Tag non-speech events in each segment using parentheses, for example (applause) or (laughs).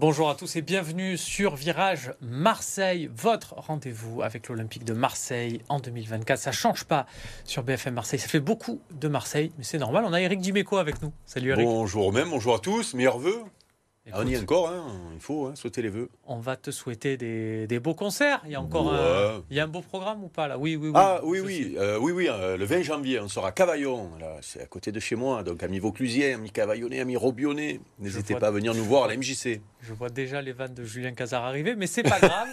Bonjour à tous et bienvenue sur Virage Marseille, votre rendez-vous avec l'Olympique de Marseille en 2024. Ça change pas sur BFM Marseille. Ça fait beaucoup de Marseille, mais c'est normal. On a Eric Dimeco avec nous. Salut Eric. Bonjour même, bonjour à tous. Meilleurs on y est encore, hein. il faut hein, souhaiter les vœux. On va te souhaiter des, beaux concerts. Il y a encore un, il y a un beau programme ou pas là? Oui, oui, oui. Ah oui, oui, euh, oui, oui. Euh, le 20 janvier, on sera à Cavaillon. C'est à côté de chez moi, donc ami Vauclusier, ami Cavaillonnet, ami Robionnet. N'hésitez pas à venir nous voir à la MJC. Je vois déjà les vannes de Julien Cazard arriver, mais c'est pas (laughs) grave,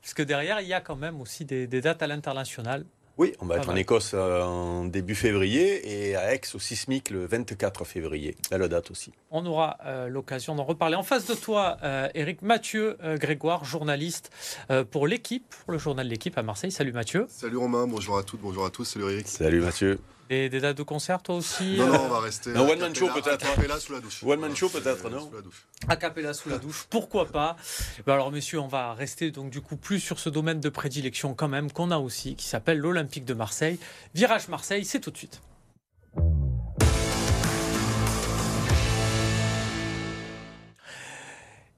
puisque derrière il y a quand même aussi des dates à l'international. Oui, on va être en Écosse euh, en début février et à Aix au Sismic le 24 février. Belle date aussi. On aura euh, l'occasion d'en reparler. En face de toi, Eric euh, Mathieu Grégoire, journaliste pour l'équipe, pour le journal L'équipe à Marseille. Salut Mathieu. Salut Romain, bonjour à toutes, bonjour à tous. Salut Eric. Salut Mathieu. Des, dates de concert, toi aussi Non, non, on va rester. Un one man show peut-être. Acapella sous la douche. One man show peut-être, non Acapella sous la douche, pourquoi pas bah Alors, messieurs, on va rester donc du coup plus sur ce domaine de prédilection quand même qu'on a aussi, qui s'appelle l'Olympique de Marseille. Virage Marseille, c'est tout de suite.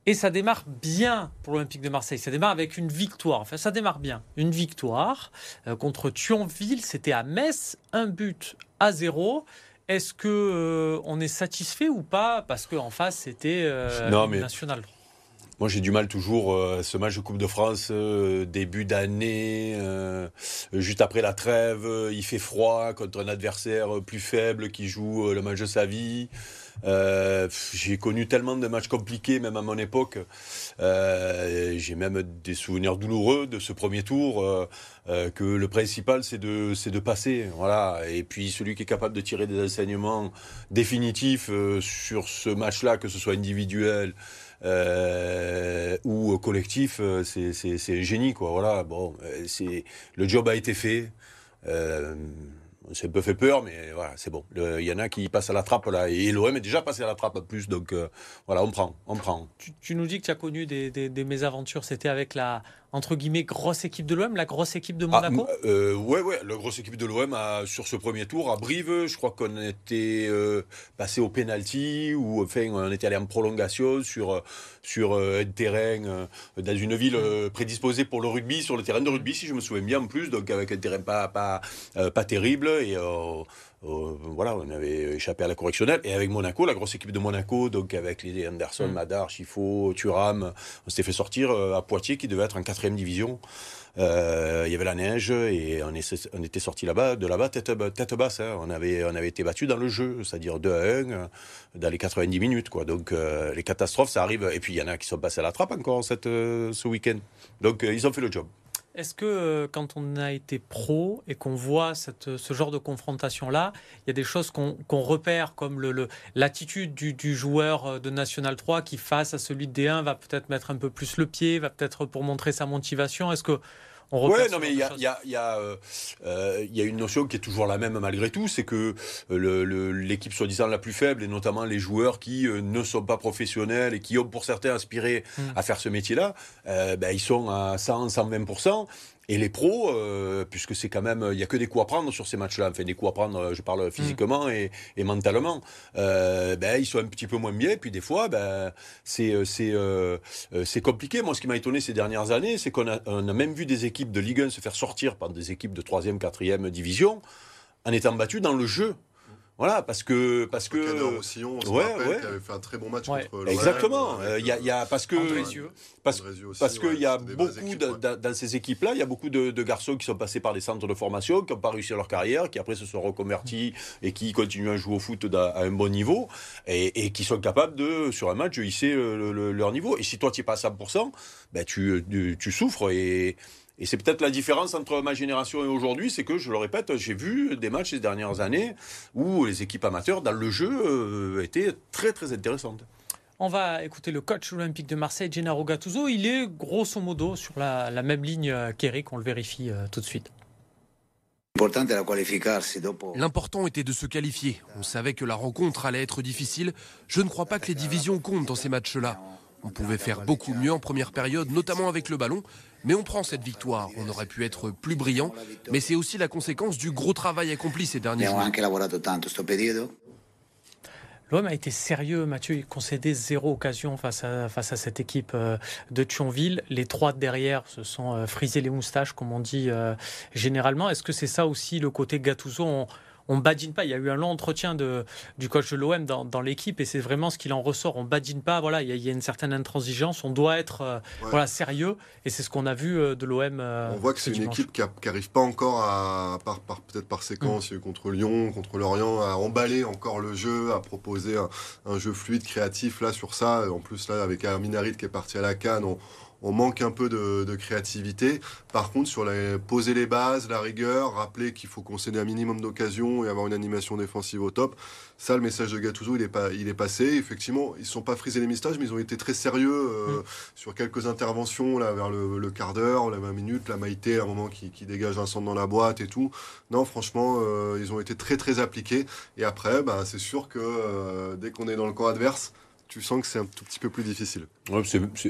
Et ça démarre bien pour l'Olympique de Marseille. Ça démarre avec une victoire. Enfin, ça démarre bien. Une victoire euh, contre Thionville. C'était à Metz. Un but à zéro. Est-ce que euh, on est satisfait ou pas? Parce qu'en face, c'était euh, national. Moi, j'ai du mal toujours ce match de Coupe de France, début d'année, juste après la trêve, il fait froid contre un adversaire plus faible qui joue le match de sa vie. Euh, j'ai connu tellement de matchs compliqués, même à mon époque. Euh, j'ai même des souvenirs douloureux de ce premier tour. Euh, que le principal, c'est de, c'est de passer. Voilà. Et puis celui qui est capable de tirer des enseignements définitifs sur ce match-là, que ce soit individuel. Ou collectif, c'est, c'est, génie, quoi. Voilà, bon, c'est le job a été fait. C'est un peu fait peur, mais voilà, c'est bon. Il y en a qui passent à la trappe là, et l'OM est déjà passé à la trappe plus, donc euh, voilà, on prend, on prend. Tu, nous dis que tu as connu des mésaventures, c'était avec la, entre guillemets, grosse équipe de l'OM, la grosse équipe de ah, Monaco ah, euh, Ouais, ouais, la grosse équipe de l'OM sur ce premier tour à Brive. Je crois qu'on était euh, passé au penalty ou enfin on était allé en prolongation sur sur euh, un terrain dans une ville prédisposée pour le rugby, sur le terrain de rugby si je me souviens bien en plus, donc avec un terrain pas pas pas terrible et euh, voilà, on avait échappé à la correctionnelle. Et avec Monaco, la grosse équipe de Monaco, donc avec les Anderson, mm. Madar, Chifo, Thuram, on s'était fait sortir euh, à Poitiers, qui devait être en quatrième division. Euh, il y avait la neige et on, on était sorti là-bas, de là-bas tête, tête basse. Hein. On, avait, on avait été battu dans le jeu, c'est-à-dire 2 à 1 dans les 90 minutes. Quoi. Donc les catastrophes, ça arrive. Et puis il y en a qui sont passés à la trappe encore cette, ce week-end. Donc ils ont fait le job. Est-ce que euh, quand on a été pro et qu'on voit cette, ce genre de confrontation-là, il y a des choses qu'on repère comme l'attitude du, joueur euh, de National 3 qui, face à celui de D1, va peut-être mettre un peu plus le pied, va peut-être pour montrer sa motivation? Est-ce que oui, non, mais il y a, y, a, y, a, euh, euh, y a une notion qui est toujours la même malgré tout, c'est que euh, l'équipe soi-disant la plus faible, et notamment les joueurs qui ne sont pas professionnels et qui ont pour certains aspiré hmm. à faire ce métier-là, ben, ils sont à 100, 120%. Et les pros, euh, puisque c'est quand même, il n'y a que des coups à prendre sur ces matchs-là, enfin des coups à prendre, je parle physiquement mm. et, et, mentalement, euh, ben, ils sont un petit peu moins bien, puis des fois, ben, c'est euh, c'est euh, c'est compliqué. Moi, ce qui m'a étonné ces dernières années, c'est qu'on a, on a même vu des équipes de Ligue 1 se faire sortir par des équipes de 3e, 4e division en étant battues dans le jeu. Voilà, parce que parce que Roussillon, on ouais, ouais. qui avait fait un très bon match contre le Exactement. Il euh, y, a, y, a parce que parce, parce qu'il y a beaucoup dans ces équipes-là, il y a beaucoup de, de, garçons qui sont passés par des centres de formation, qui n'ont pas réussi leur carrière, qui après se sont reconvertis et qui continuent à jouer au foot à un bon niveau et, et, qui sont capables de sur un match de hisser leur niveau. Et si toi tu es pas à 100%, ben tu, tu, tu souffres et et c'est peut-être la différence entre ma génération et aujourd'hui, c'est que, je le répète, j'ai vu des matchs ces dernières années où les équipes amateurs, dans le jeu, euh, étaient très très intéressantes. On va écouter le coach olympique de Marseille, Gennaro Gattuso. Il est grosso modo sur la, même ligne qu'Eric, on le vérifie euh, tout de suite. L'important était de se qualifier. On savait que la rencontre allait être difficile. Je ne crois pas que les divisions comptent dans ces matchs-là. On pouvait faire beaucoup mieux en première période, notamment avec le ballon, mais on prend cette victoire. On aurait pu être plus brillant, mais c'est aussi la conséquence du gros travail accompli ces derniers jours. L'OM a été sérieux, Mathieu. Il concédait zéro occasion face à, face à cette équipe euh, de Thionville. Les trois derrière se sont euh, frisés les moustaches, comme on dit euh, généralement. Est-ce que c'est ça aussi le côté Gattuso on badine pas. Il y a eu un long entretien de, du coach de l'OM dans, l'équipe et c'est vraiment ce qu'il en ressort. On badine pas. Voilà, il y, a, une certaine intransigeance. On doit être euh, voilà sérieux et c'est ce qu'on a vu euh, de l'OM. Euh, on voit que c'est une équipe qui n'arrive pas encore à, par, peut-être par séquence mm. contre Lyon, contre Lorient, à emballer encore le jeu, à proposer un, jeu fluide, créatif là sur ça. En plus là avec Arminarid qui est parti à la canne, on, on manque un peu de, créativité. Par contre, sur les, poser les bases, la rigueur, rappeler qu'il faut concéder un minimum d'occasions et avoir une animation défensive au top, ça, le message de Gattuso, il est, pas, il est passé. Effectivement, ils ne sont pas frisés les mistages, mais ils ont été très sérieux euh, mm. sur quelques interventions là, vers le, quart d'heure, la 20 minutes, la Maïté, à un moment qui, dégage un centre dans la boîte et tout. Non, franchement, euh, ils ont été très très appliqués. Et après, bah, c'est sûr que euh, dès qu'on est dans le camp adverse, tu sens que c'est un tout petit peu plus difficile.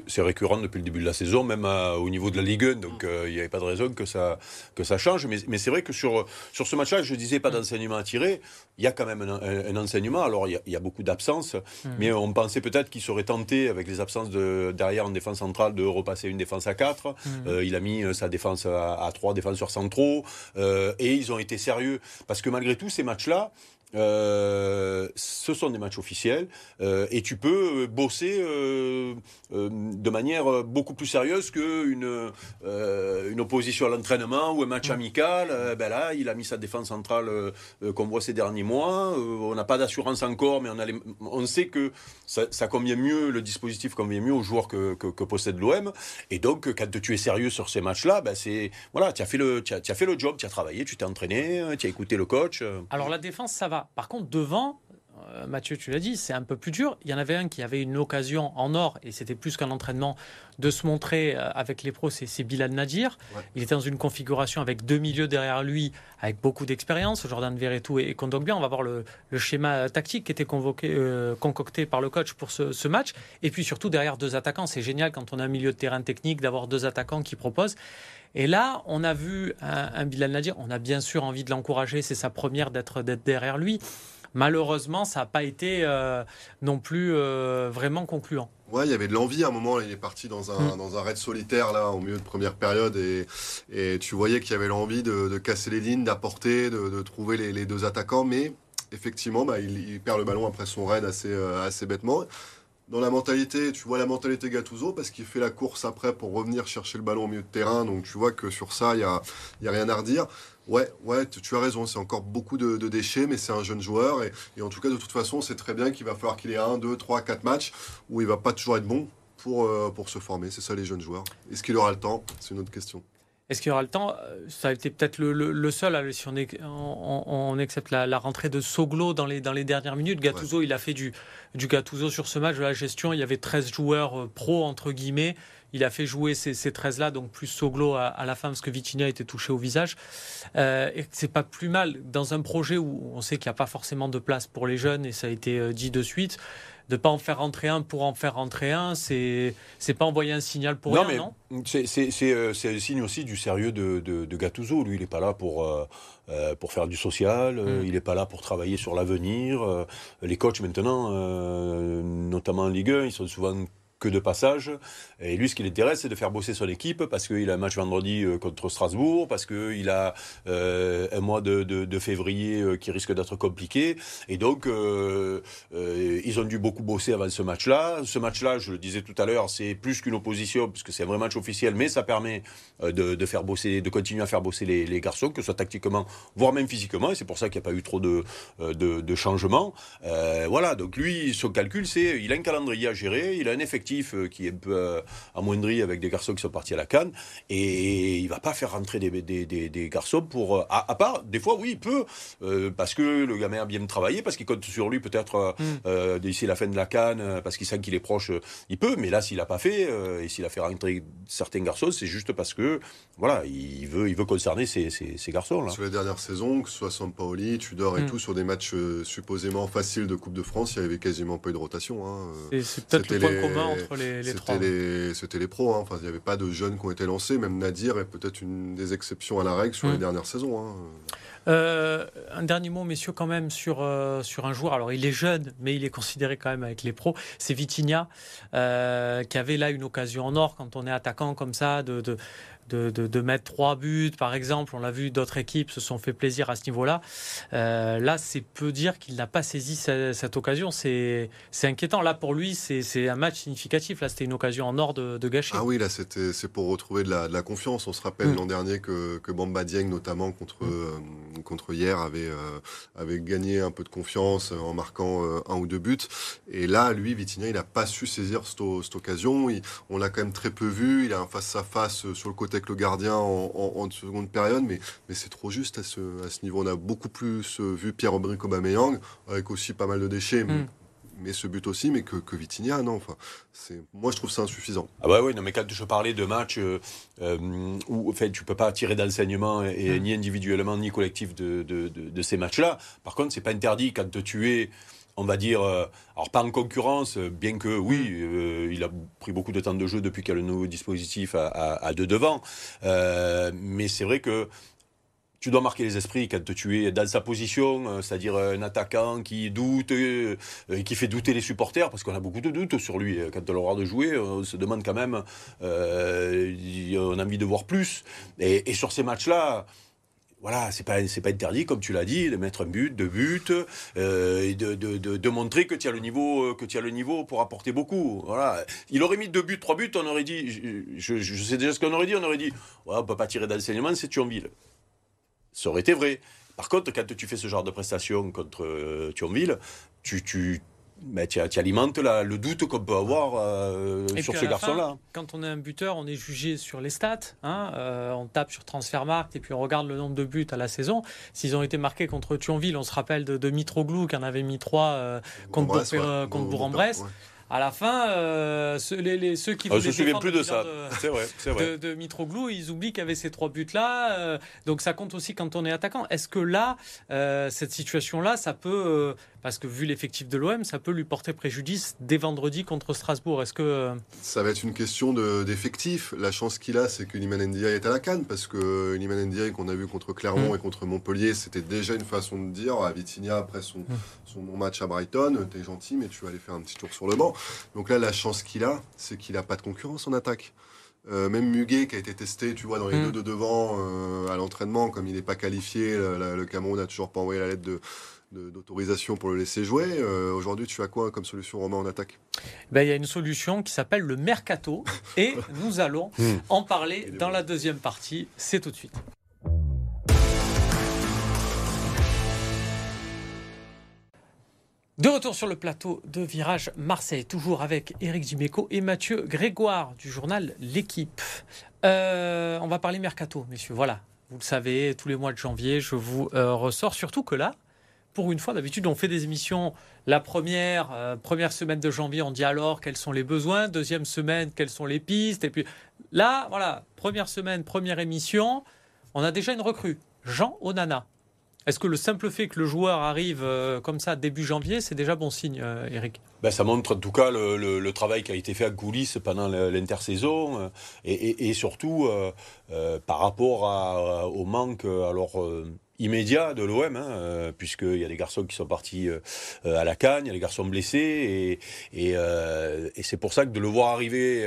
c'est récurrent depuis le début de la saison, même au niveau de la Ligue 1, donc euh, il n'y avait pas de raison que ça, que ça change. Mais, mais c'est vrai que sur, sur ce match-là, je disais pas d'enseignement à tirer, il y a quand même un, enseignement. Alors il y a, beaucoup d'absences, mmh. mais on pensait peut-être qu'il serait tenté, avec les absences de, derrière en défense centrale, de repasser une défense à 4. Mmh. Euh, il a mis euh, sa défense à, à 3 défenseurs centraux, et ils ont été sérieux. Parce que malgré tout, ces matchs-là, euh, ce sont des matchs officiels euh, et tu peux bosser euh, de manière beaucoup plus sérieuse qu'une une opposition à l'entraînement ou un match amical. ben là, il a mis sa défense centrale qu'on voit ces derniers mois. on n'a pas d'assurance encore, mais on, a on sait que ça, ça, convient mieux, le dispositif convient mieux aux joueurs que, que, possède l'OM. Et donc, quand tu es sérieux sur ces matchs-là, ben c'est voilà, tu as fait le, tu as, fait le job, tu as travaillé, tu t'es entraîné, tu as écouté le coach. Alors la défense, ça va. Par contre, devant, euh, Mathieu, tu l'as dit, c'est un peu plus dur. Il y en avait un qui avait une occasion en or, et c'était plus qu'un entraînement, de se montrer euh, avec les pros, c'est Bilal Nadir. Il était dans une configuration avec deux milieux derrière lui, avec beaucoup d'expérience, Jordan Verretou et Kondogbia. On va voir le, schéma tactique qui était convoqué, euh, concocté par le coach pour ce, match. Et puis surtout derrière deux attaquants. C'est génial quand on a un milieu de terrain technique d'avoir deux attaquants qui proposent. Et là, on a vu un, un Bilal Nadir. On a bien sûr envie de l'encourager. C'est sa première d'être derrière lui. Malheureusement, ça n'a pas été euh, non plus euh, vraiment concluant. Ouais, il y avait de l'envie à un moment. Il est parti dans un, mm. dans un raid solitaire là, au milieu de première période, et, et tu voyais qu'il y avait l'envie de, casser les lignes, d'apporter, de, trouver les, deux attaquants. Mais effectivement, bah, il, perd le ballon après son raid assez, euh, assez bêtement. Dans la mentalité, tu vois la mentalité Gattuso parce qu'il fait la course après pour revenir chercher le ballon au milieu de terrain. Donc tu vois que sur ça, il n'y a, y a rien à redire. Ouais, ouais, tu, as raison, c'est encore beaucoup de, déchets, mais c'est un jeune joueur. Et, en tout cas, de toute façon, c'est très bien qu'il va falloir qu'il ait un, deux, trois, quatre matchs où il va pas toujours être bon pour, euh, pour se former. C'est ça les jeunes joueurs. Est-ce qu'il aura le temps? C'est une autre question. Est-ce qu'il y aura le temps Ça a été peut-être le, seul, si on, on, accepte la, rentrée de Soglo dans les, dans les dernières minutes. Gattuso, il a fait du, du Gattuso sur ce match de la gestion. Il y avait 13 joueurs euh, pro, entre guillemets. Il a fait jouer ces, ces 13-là, donc plus Soglo à, la fin, parce que Vitinha était touché au visage. Euh, et c'est pas plus mal dans un projet où on sait qu'il n'y a pas forcément de place pour les jeunes, et ça a été euh, dit de suite de pas en faire rentrer un pour en faire rentrer un, c'est c'est pas envoyer un signal pour non, rien, non? C'est euh, c'est le signe aussi du sérieux de, de, de, Gattuso. Lui, il n'est pas là pour euh, pour faire du social, mm. il n'est pas là pour travailler sur l'avenir. les coachs maintenant, notamment en Ligue 1, ils sont souvent que de passage. Et lui, ce qui l'intéresse, c'est de faire bosser son équipe parce qu'il a un match vendredi euh, contre Strasbourg, parce qu'il a euh, un mois de, de, février euh, qui risque d'être compliqué. Et donc, ils ont dû beaucoup bosser avant ce match-là. Ce match-là, je le disais tout à l'heure, c'est plus qu'une opposition, puisque c'est un vrai match officiel, mais ça permet de, de, faire bosser, de continuer à faire bosser les, garçons, que ce soit tactiquement, voire même physiquement. Et c'est pour ça qu'il n'y a pas eu trop de changements. voilà, donc lui, son calcul, c'est il a un calendrier à gérer, il a un effectif euh, qui est un peu euh, amoindri avec des garçons qui sont partis à la canne. Et il va pas faire rentrer des, des, des, garçons pour. Euh, à, part, des fois, oui, il peut, parce que le gamin a bien travaillé, parce qu'il compte sur lui peut-être mm. d'ici la fin de la canne, parce qu'il sent qu'il est proche, il peut. Mais là, s'il n'a pas fait, et s'il a fait rentrer certains garçons, c'est juste parce que, voilà, il veut, il veut concerner ces, ces, garçons-là. Sur les dernières saisons, que ce soit Sampaoli, Tudor et mm. tout, sur des matchs supposément faciles de Coupe de France, il n'y avait quasiment pas eu de rotation. Hein. C'est peut-être le point commun entre les, les trois. C'était les pros. Hein. Enfin, il n'y avait pas de jeunes qui ont été lancés. Même Nadir est peut-être une des exceptions à la règle sur les mm. dernières saisons. Hein. Euh, un dernier mot, messieurs, quand même, sur, euh, sur un joueur. Alors, il est jeune, mais il est considéré quand même avec les pros. C'est Vitinha, euh, qui avait là une occasion en or quand on est attaquant comme ça, de, de de, mettre trois buts, par exemple. On l'a vu, d'autres équipes se sont fait plaisir à ce niveau-là. Euh, là, c'est peu dire qu'il n'a pas saisi cette, occasion. C'est inquiétant. Là, pour lui, c'est un match significatif. Là, c'était une occasion en or de, gâcher. Ah oui, là, c'est pour retrouver de la, confiance. On se rappelle mm. l'an dernier que, que Bamba Dieng, notamment contre, mm. euh, contre hier, avait, euh, avait gagné un peu de confiance en marquant un ou deux buts. Et là, lui, Vitinha, il n'a pas su saisir cette, occasion. on l'a quand même très peu vu. Il a un face-à-face -face sur le côté avec le gardien en, seconde période, mais, mais c'est trop juste à ce, à ce niveau. On a beaucoup plus euh, vu Pierre-Emerick Aubameyang, avec aussi pas mal de déchets. Mais, hmm. ce but aussi, mais que, que Vitinha, non. Enfin, c'est, moi, je trouve ça insuffisant. Ah bah oui, non, mais quand je parlais de match euh, euh, où en fait, tu peux pas tirer d'enseignement, et, hmm. ni individuellement, ni collectif de, de, de, ces matchs-là. Par contre, c'est pas interdit quand tu es on va dire, euh, alors pas en concurrence, bien que oui, euh, il a pris beaucoup de temps de jeu depuis qu'il y a le nouveau dispositif à, deux devant, euh, mais c'est vrai que tu dois marquer les esprits quand tu es dans sa position, c'est-à-dire un attaquant qui doute, qui fait douter les supporters, parce qu'on a beaucoup de doutes sur lui. Quand on regarde de jouer, on se demande quand même, on a envie de voir plus. et sur ces matchs-là, voilà, c'est pas c'est pas interdit comme tu l'as dit de mettre un but, deux buts euh, et de, de, de, montrer que tu as le niveau que tu as le niveau pour apporter beaucoup. Voilà, il aurait mis deux buts, trois buts, on aurait dit, je, je, sais déjà ce qu'on aurait dit, on aurait dit, ouais, on peut pas tirer d'enseignement, c'est Thionville. Ça aurait été vrai. Par contre, quand tu fais ce genre de prestation contre euh, Thionville, tu, tu mais tu, alimentes le doute qu'on peut avoir euh, sur ce garçon-là. Quand on est un buteur, on est jugé sur les stats. Hein, euh, on tape sur Transfermarkt et puis on regarde le nombre de buts à la saison. S'ils ont été marqués contre Thionville, on se rappelle de, de Mitroglou qui en avait mis trois euh, contre, Bourg-en-Bresse à la fin, euh, ceux, les, ceux qui voulaient. Ah, je me souviens plus de ça. C'est vrai, c'est vrai. De, Mitroglou, ils oublient qu'il y avait ces trois buts-là. Euh, donc ça compte aussi quand on est attaquant. Est-ce que là, euh, cette situation-là, ça peut, parce que vu l'effectif de l'OM, ça peut lui porter préjudice dès vendredi contre Strasbourg? Est-ce que ça va être une question d'effectif La chance qu'il a, c'est que Liman Ndiaye est à la canne, parce que Liman Ndiaye qu'on a vu contre Clermont mm. et contre Montpellier, c'était déjà une façon de dire à Vitinha après son, mm. son match à Brighton, t'es gentil, mais tu vas aller faire un petit tour sur le banc. Donc là, la chance qu'il a, c'est qu'il n'a pas de concurrence en attaque. Euh, même Muguet qui a été testé, tu vois, dans les mm. deux de devant euh, à l'entraînement, comme il n'est pas qualifié, le, Cameroun n'a toujours pas envoyé la lettre de, d'autorisation pour le laisser jouer. Euh, aujourd'hui, tu as quoi comme solution, Romain, en attaque? Ben, Il y a une solution qui s'appelle le mercato et (laughs) nous allons mm. en parler dans la deuxième partie. C'est tout de suite. De retour sur le plateau de Virage Marseille, toujours avec Éric Dimeco et Mathieu Grégoire du journal L'équipe. Euh, on va parler mercato, messieurs. Voilà, vous le savez, tous les mois de janvier, je vous euh, ressors. Surtout que là, pour une fois, d'habitude, on fait des émissions. La première, euh, première semaine de janvier, on dit alors quels sont les besoins. Deuxième semaine, quelles sont les pistes. Et puis là, voilà, première semaine, première émission, on a déjà une recrue. Jean Onana. Est-ce que le simple fait que le joueur arrive euh, comme ça début janvier, c'est déjà bon signe, euh, Eric? Ben, Ça montre en tout cas le, travail qui a été fait à coulisses pendant l'intersaison euh, et, surtout par rapport au manque. Alors, immédiat de l'OM, hein, euh, puisqu'il y a des garçons qui sont partis euh, à la canne, il y a des garçons blessés, et, et, euh, et c'est pour ça que de le voir arriver,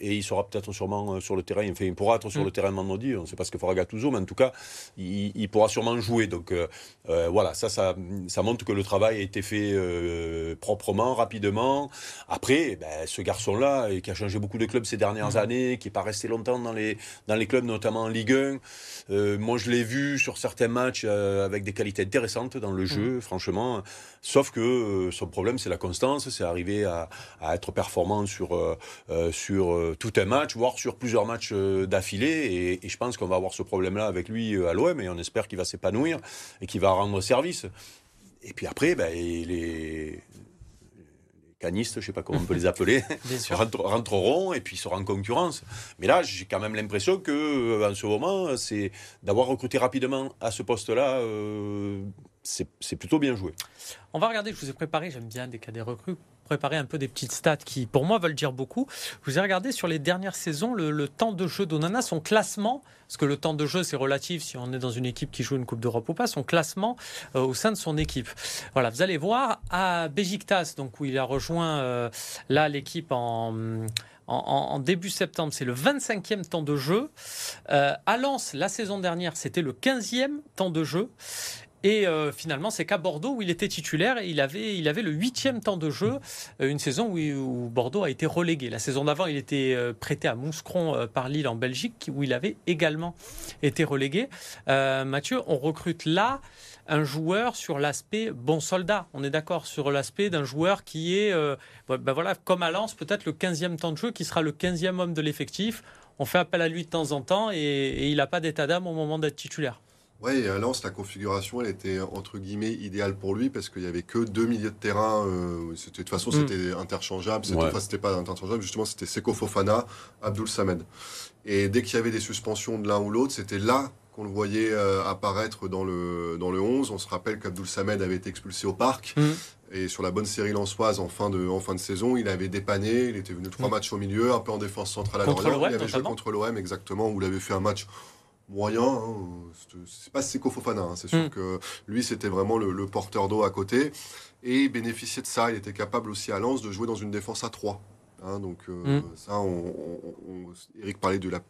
et, il sera peut-être sûrement sur le terrain, enfin il pourra être sur le mm. terrain vendredi, on ne sait pas ce que fera Gattuso, mais en tout cas, il, il pourra sûrement jouer. Donc voilà, ça, ça, ça, montre que le travail a été fait proprement, rapidement. Après, ben, ce garçon-là, qui a changé beaucoup de clubs ces dernières mm. années, qui n'est pas resté longtemps dans les, dans les clubs, notamment en Ligue 1, moi je l'ai vu sur certains matchs euh, avec des qualités intéressantes dans le jeu, mm. franchement. Sauf que euh, son problème, c'est la constance, c'est arriver à, être performant sur, euh, sur tout un match, voire sur plusieurs matchs d'affilée. Et, je pense qu'on va avoir ce problème-là avec lui à l'OM et on espère qu'il va s'épanouir et qu'il va rendre service. Et puis après, ben, les, canistes, je ne sais pas comment on peut les appeler, (laughs) rentreront et puis seront en concurrence. Mais là, j'ai quand même l'impression que euh, en ce moment, c'est d'avoir recruté rapidement à ce poste-là, euh, c'est plutôt bien joué. On va regarder, je vous ai préparé, j'aime bien des cas des recrues préparé un peu des petites stats qui, pour moi, veulent dire beaucoup. Vous ai regardé sur les dernières saisons le, temps de jeu d'Onana, son classement, parce que le temps de jeu, c'est relatif si on est dans une équipe qui joue une Coupe d'Europe ou pas, son classement euh, au sein de son équipe. Voilà, vous allez voir, à Besiktas, donc où il a rejoint euh, là l'équipe en... En, début septembre, c'est le 25e temps de jeu. Euh, à Lens, la saison dernière, c'était le 15e temps de jeu. Et euh, finalement, c'est qu'à Bordeaux où il était titulaire il avait, il avait le huitième temps de jeu, euh, une saison où, Bordeaux a été relégué. La saison d'avant, il était euh, prêté à Mouscron par Lille en Belgique, où il avait également été relégué. Mathieu, on recrute là un joueur sur l'aspect bon soldat. On est d'accord sur l'aspect d'un joueur qui est, ben voilà, comme à Lens, peut-être le 15e temps de jeu, qui sera le 15e homme de l'effectif. On fait appel à lui de temps en temps et il n'a pas d'état d'âme au moment d'être titulaire. Oui, à Lens, la configuration, elle était entre guillemets idéale pour lui parce qu'il n'y avait que deux milieux de terrain. Euh, de toute façon, mm. c'était interchangeable. C'était, ouais. c'était pas interchangeable, justement, c'était Seko Fofana, Abdul Samed. Et dès qu'il y avait des suspensions de l'un ou l'autre, c'était là qu'on le voyait euh, apparaître dans le, dans le 11. On se rappelle qu'Abdul Samed avait été expulsé au parc. Mm. Et sur la bonne série lançoise en fin de, en fin de saison, il avait dépanné. Il était venu trois mm. matchs au milieu, un peu en défense centrale à contre Il avait joué contre l'OM, exactement, où il avait fait un match moyen. Hein, c'est pas Seko Fofana, hein, c'est sûr mm. que lui, c'était vraiment le, porteur d'eau à côté. Et il bénéficiait de ça. Il était capable aussi à Lens de jouer dans une défense à 3. Hein, donc, euh, mm. ça, Eric parlait de la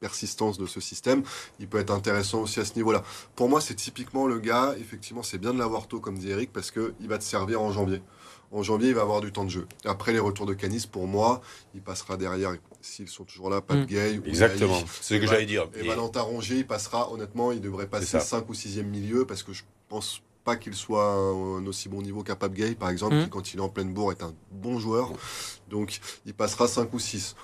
persistance de ce système. Il peut être intéressant aussi à ce niveau-là. Pour moi, c'est typiquement le gars, effectivement, c'est bien de l'avoir tôt, comme dit Eric, parce qu'il va te servir en janvier. En janvier, il va avoir du temps de jeu. Après les retours de Canis, pour moi, il passera derrière, s'ils sont toujours là, pas de mm. Gay. Exactement, c'est ce que j'allais dire. Et, Valentin Rongier, il passera, honnêtement, il devrait passer 5 ou 6e milieu, parce que je pense pas qu'il soit un, aussi bon niveau qu'un Pape Gay, par exemple, mm. qui, quand il est en pleine bourre, est un bon joueur. Donc, il passera 5 ou 6.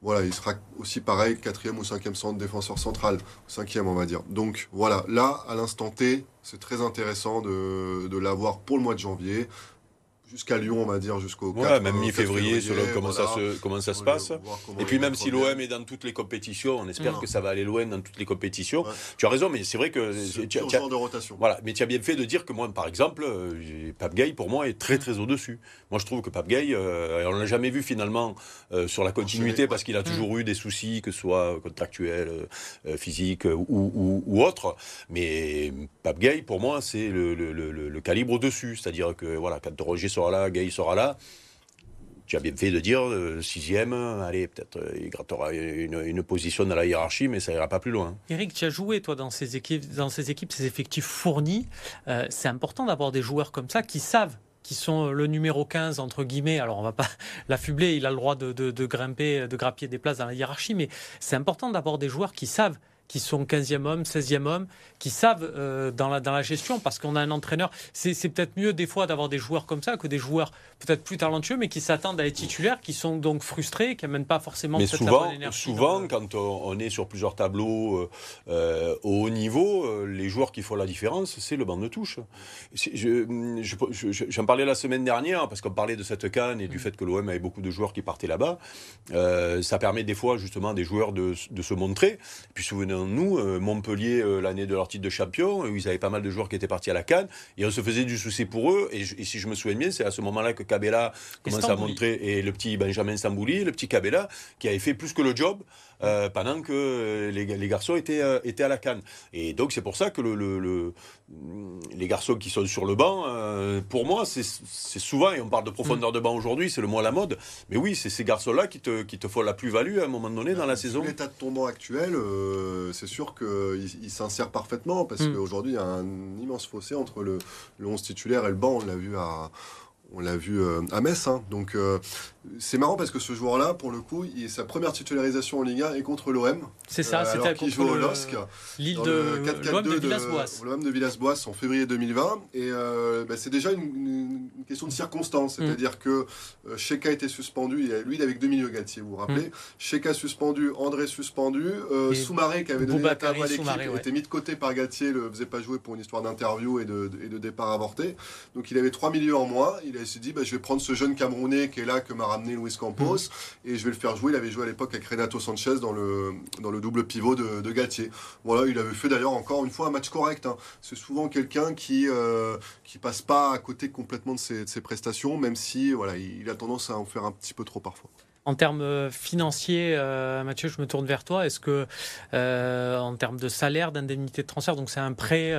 Voilà, il sera aussi pareil, quatrième ou cinquième centre défenseur central, cinquième on va dire. Donc voilà, là, à l'instant T, c'est très intéressant de, de l'avoir pour le mois de janvier jusqu'à Lyon, on va dire, jusqu'au ouais, même mi-février, selon comment, ça se, comment ça se passe. Et puis même si l'OM est dans toutes les compétitions, on espère que ça va aller loin dans toutes les compétitions. Tu as raison, mais c'est vrai que... Tu, as, de rotation. Voilà, mais tu as bien fait de dire que moi, par exemple, euh, Pape Gay, pour moi, est très très au-dessus. Moi, je trouve que Pape Gay, euh, on ne l'a jamais vu finalement euh, sur la continuité, parce qu'il a toujours eu des soucis, que ce soit contractuels, physiques ou, ou, autres. Mais Pape Gay, pour moi, c'est le, le, le, calibre au-dessus. C'est-à-dire que, voilà, quand Roger sera là, Gay sera là. Tu as bien fait de dire euh, sixième, allez, peut-être euh, il grattera une, position dans la hiérarchie, mais ça ira pas plus loin. Eric, tu as joué toi dans ces équipes, dans ces équipes, ces effectifs fournis. Euh, c'est important d'avoir des joueurs comme ça qui savent qui sont le numéro 15 entre guillemets. Alors on va pas (laughs) l'affubler, il a le droit de, de, grimper, de grappiller des places dans la hiérarchie, mais c'est important d'avoir des joueurs qui savent qui sont 15e homme, 16e homme, qui savent euh, dans, la, dans la gestion, parce qu'on a un entraîneur. C'est peut-être mieux des fois d'avoir des joueurs comme ça que des joueurs peut-être plus talentueux, mais qui s'attendent à être titulaires, qui sont donc frustrés, qui n'amènent pas forcément mais souvent, la bonne énergie. Souvent, quand on, est sur plusieurs tableaux euh, euh, au haut niveau, les joueurs qui font la différence, c'est le banc de touche. J'en parlais la semaine dernière, parce qu'on parlait de cette canne et du mm. fait que l'OM avait beaucoup de joueurs qui partaient là-bas. ça permet des fois justement des joueurs de, de se montrer. Et puis souvenez nous, euh, Montpellier, euh, l'année de leur titre de champion, où ils avaient pas mal de joueurs qui étaient partis à la Cannes, et on se faisait du souci pour eux. Et, si je me souviens bien, c'est à ce moment-là que Cabella commence à montrer, et le petit Benjamin Stambouli, le petit Cabella, qui avait fait plus que le job. Euh, pendant que les, les garçons étaient, euh, étaient à la canne. Et donc c'est pour ça que le, le, les garçons qui sont sur le banc, euh, pour moi, c'est souvent, et on parle de profondeur de banc aujourd'hui, c'est le mot à la mode, mais oui, c'est ces garçons-là qui te, qui te font la plus-value à un moment donné dans la saison. L'état de ton banc actuel, c'est sûr qu'il il, s'insère parfaitement, parce mm. qu'aujourd'hui, il y a un immense fossé entre le, le 11 titulaire et le banc, on l'a vu à on l'a vu à Metz. Hein. Donc c'est marrant parce que ce joueur-là, pour le coup, il, sa première titularisation en Ligue 1 est contre l'OM. C'est ça, euh, c'était contre joue au LOSC. L'île de l'OM de Villas-Boas. L'OM de Villas-Boas en février 2020. Et euh, bah, c'est déjà une, question de circonstance. Mm. C'est-à-dire que euh, Sheka était suspendu. lui, il avait que deux milieux, Galtier, vous vous rappelez. Mm. Sheka suspendu, André suspendu. Euh, Soumaré, qui avait donné la à l'équipe, était mis de côté par Galtier, le faisait pas jouer pour une histoire d'interview et de, et de, départ avorté. Donc il avait trois milieux en moins. Il il s'est dit bah, je vais prendre ce jeune Camerounais qui est là, que m'a ramené Luis Campos, et je vais le faire jouer. Il avait joué à l'époque avec Renato Sanchez dans le, double pivot de, de. Voilà, il avait fait d'ailleurs encore une fois un match correct. hein. C'est souvent quelqu'un qui euh, passe pas à côté complètement de ses, prestations, même si voilà, il, a tendance à en faire un petit peu trop parfois. En termes euh, financiers, euh, Mathieu, je me tourne vers toi. Est-ce que, euh, en termes de salaire, d'indemnité de transfert, donc c'est un prêt,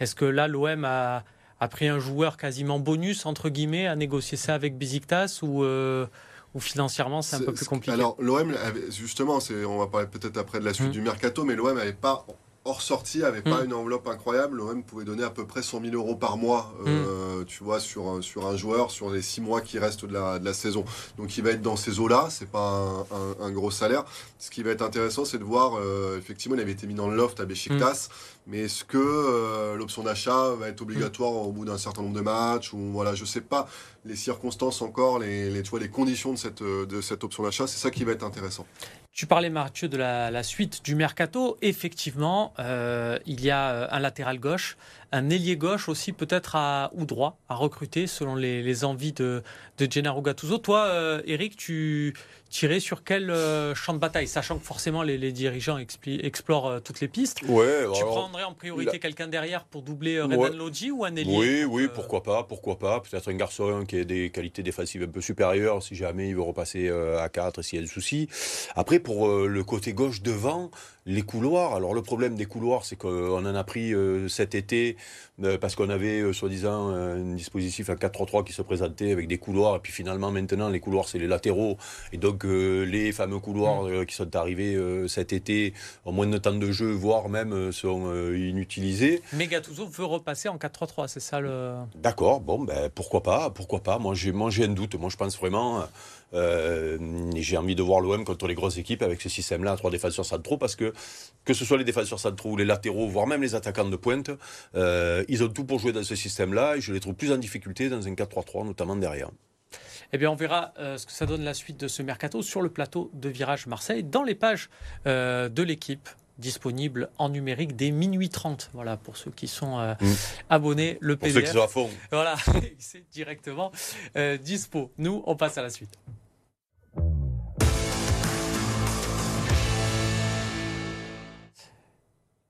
est-ce que là, l'OM a, a pris un joueur quasiment bonus, entre guillemets, à négocier ça avec Besiktas ou, euh, ou financièrement, c'est un peu plus compliqué Alors l'OM, justement, on va parler peut-être après de la suite Mm. du mercato, mais l'OM n'avait pas hors sortie, avait pas Mm. une enveloppe incroyable. L'OM pouvait donner à peu près 100 000 euros par mois, euh, tu vois, sur un, sur un joueur sur les six mois qui restent de la, de la saison. Donc il va être dans ces eaux-là. C'est pas un, un- un gros salaire. Ce qui va être intéressant, c'est de voir. euh, effectivement, il avait été mis dans le loft à Besiktas, mais est-ce que euh, l'option d'achat va être obligatoire au bout d'un certain nombre de matchs ou voilà, je sais pas les circonstances encore, les, tu vois, les conditions de cette, euh, de cette option d'achat. C'est ça qui va être intéressant. Tu parlais, Mathieu, de la, suite du mercato. Effectivement, euh, il y a un latéral gauche, un ailier gauche aussi, peut-être à ou droit, à recruter selon les, les envies de, de Gennaro Gattuso. Toi, euh, Eric, tu tirais sur quel euh, champ de bataille Sachant que forcément, les, les dirigeants explorent euh, toutes les pistes? Ouais, Tu alors- prendrais en priorité la- quelqu'un derrière pour doubler euh, Ouais. Renan Lodji ou un ailier Oui, oui, pourquoi pas, pourquoi pas. Peut-être un garçon qui ait des qualités défensives un peu supérieures si jamais il veut repasser à 4 s'il y a des soucis. Après, pour le côté gauche devant, les couloirs. Alors le problème des couloirs, c'est qu'on en a pris euh, cet été euh, parce qu'on avait euh, soi-disant un dispositif, un 4-3-3 qui se présentait avec des couloirs. Et puis finalement, maintenant, les couloirs, c'est les latéraux. Et donc les fameux couloirs euh, qui sont arrivés cet été en moins de temps de jeu, voire même sont inutilisés. Mais Gattuso veut repasser en 4-3-3, c'est ça le. D'accord, bon, ben, pourquoi pas, pourquoi pas. Moi, j'ai moi, j'ai un doute. Moi, je pense vraiment. Euh, j'ai envie de voir l'OM contre les grosses équipes avec ce système-là, trois défenseurs centraux, parce que que ce soit les défenseurs centraux les latéraux, voire même les attaquants de pointe, euh, ils ont tout pour jouer dans ce système-là et je les trouve plus en difficulté dans un 4-3-3, notamment derrière. Eh bien, on verra euh, ce que ça donne la suite de ce mercato sur le plateau de Virage Marseille, dans les pages de l'équipe disponible en numérique dès minuit 30. Voilà, pour ceux qui sont euh, Mm. abonnés, le Pour ceux qui PDF. sont à fond. Voilà, (laughs) c'est directement euh, dispo. Nous, on passe à la suite.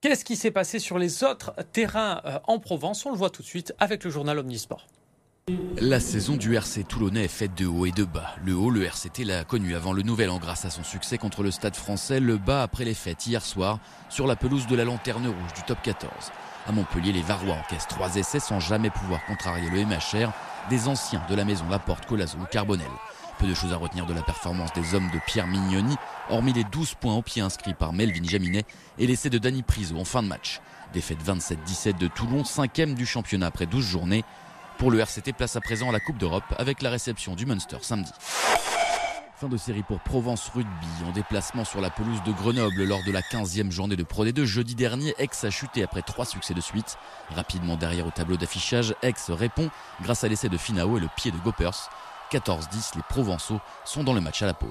Qu'est-ce qui s'est passé sur les autres terrains euh, en Provence? On le voit tout de suite avec le journal Omnisport. La saison du RC Toulonnais est faite de haut et de bas. Le haut, le RCT l'a connu avant le nouvel an grâce à son succès contre le Stade français. Le bas après les fêtes hier soir sur la pelouse de la Lanterne Rouge du top 14. À Montpellier, les Varois encaissent trois essais sans jamais pouvoir contrarier le MHR des anciens de la maison Laporte, Colazo ou Carbonel. Peu de choses à retenir de la performance des hommes de Pierre Mignoni, hormis les 12 points au pied inscrits par Melvin Jaminet et l'essai de Danny Priso en fin de match. Défaite 27-17 de Toulon, cinquième du championnat après 12 journées. Pour le RCT, place à présent à la Coupe d'Europe avec la réception du Munster samedi. Fin de série pour Provence Rugby en déplacement sur la pelouse de Grenoble lors de la 15e journée de Pro D2 jeudi dernier. Aix a chuté après trois succès de suite. Rapidement derrière au tableau d'affichage, Aix répond grâce à l'essai de Finao et le pied de Goppers. 14-10, les Provençaux sont dans le match à la pause.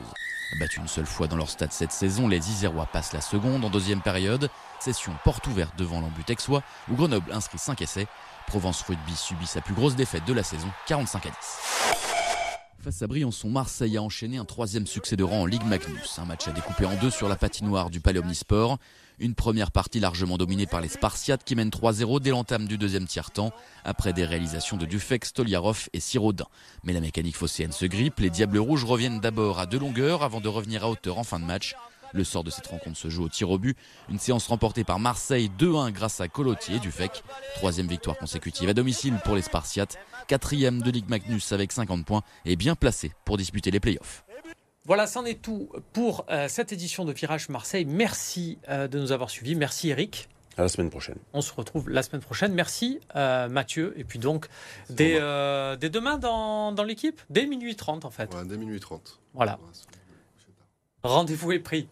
Battus une seule fois dans leur stade cette saison, les Isérois passent la seconde en deuxième période. Session porte ouverte devant l'embut texois où Grenoble inscrit 5 essais. Provence Rugby subit sa plus grosse défaite de la saison, 45 à 10. Face à Briançon, Marseille a enchaîné un troisième succès de rang en Ligue Magnus. Un match à découper en deux sur la patinoire du Palais Omnisport. Une première partie largement dominée par les Spartiates qui mènent 3-0 dès l'entame du deuxième tiers-temps, après des réalisations de Dufek, Stoliarov et Sirodin. Mais la mécanique phocéenne se grippe, les Diables Rouges reviennent d'abord à deux longueurs avant de revenir à hauteur en fin de match. Le sort de cette rencontre se joue au tir au but. Une séance remportée par Marseille 2-1 grâce à Colotier et Dufek. Troisième victoire consécutive à domicile pour les Spartiates. Quatrième de Ligue Magnus avec 50 points et bien placé pour disputer les playoffs. Voilà, c'en est tout pour euh, cette édition de Virage Marseille. Merci euh, de nous avoir suivis. Merci Eric. À la semaine prochaine. On se retrouve la semaine prochaine. Merci euh, Mathieu. Et puis donc, dès, euh, demain dans, dans l'équipe, dès minuit 30 en fait. Voilà, dès minuit 30. Voilà, rendez-vous est pris.